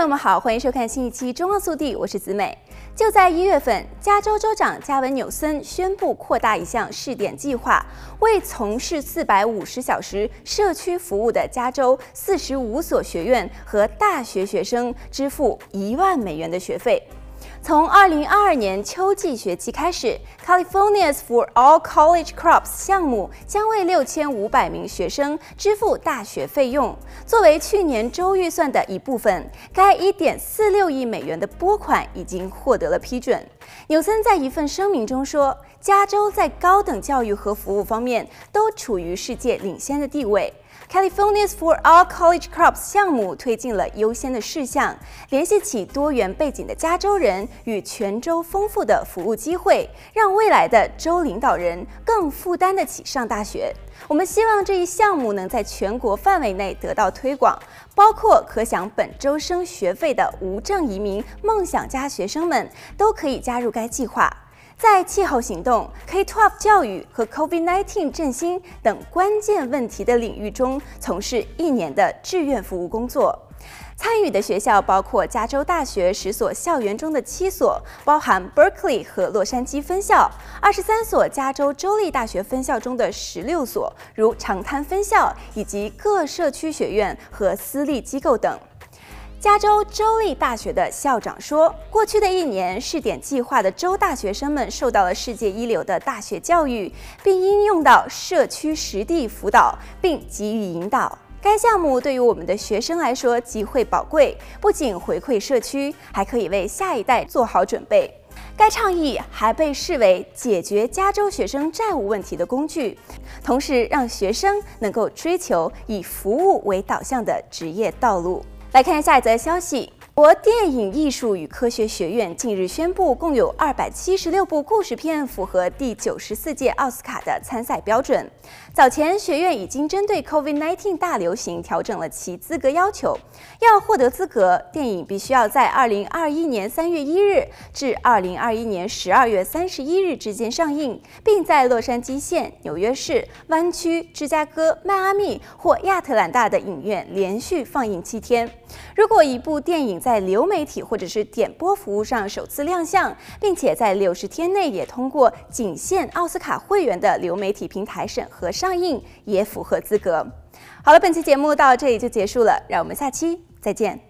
朋友们好，欢迎收看新一期《中澳速递》，我是子美。就在一月份，加州州长加文纽森宣布扩大一项试点计划，为从事四百五十小时社区服务的加州四十五所学院和大学学生支付一万美元的学费。从二零二二年秋季学期开始，California's for All College Crops 项目将为六千五百名学生支付大学费用。作为去年州预算的一部分，该一点四六亿美元的拨款已经获得了批准。纽森在一份声明中说，加州在高等教育和服务方面都处于世界领先的地位。Californians for All College Crops 项目推进了优先的事项，联系起多元背景的加州人与全州丰富的服务机会，让未来的州领导人更负担得起上大学。我们希望这一项目能在全国范围内得到推广，包括可享本州生学费的无证移民梦想家学生们都可以加入该计划。在气候行动、K-12 教育和 COVID-19 振兴等关键问题的领域中从事一年的志愿服务工作。参与的学校包括加州大学十所校园中的七所，包含 Berkeley 和洛杉矶分校；二十三所加州州立大学分校中的十六所，如长滩分校，以及各社区学院和私立机构等。加州州立大学的校长说：“过去的一年，试点计划的州大学生们受到了世界一流的大学教育，并应用到社区实地辅导，并给予引导。该项目对于我们的学生来说极为宝贵，不仅回馈社区，还可以为下一代做好准备。该倡议还被视为解决加州学生债务问题的工具，同时让学生能够追求以服务为导向的职业道路。”来看下一则消息。国电影艺术与科学学院近日宣布，共有二百七十六部故事片符合第九十四届奥斯卡的参赛标准。早前，学院已经针对 COVID-19 大流行调整了其资格要求。要获得资格，电影必须要在二零二一年三月一日至二零二一年十二月三十一日之间上映，并在洛杉矶县、纽约市、湾区、芝加哥、迈阿密或亚特兰大的影院连续放映七天。如果一部电影在流媒体或者是点播服务上首次亮相，并且在六十天内也通过仅限奥斯卡会员的流媒体平台审核上映，也符合资格。好了，本期节目到这里就结束了，让我们下期再见。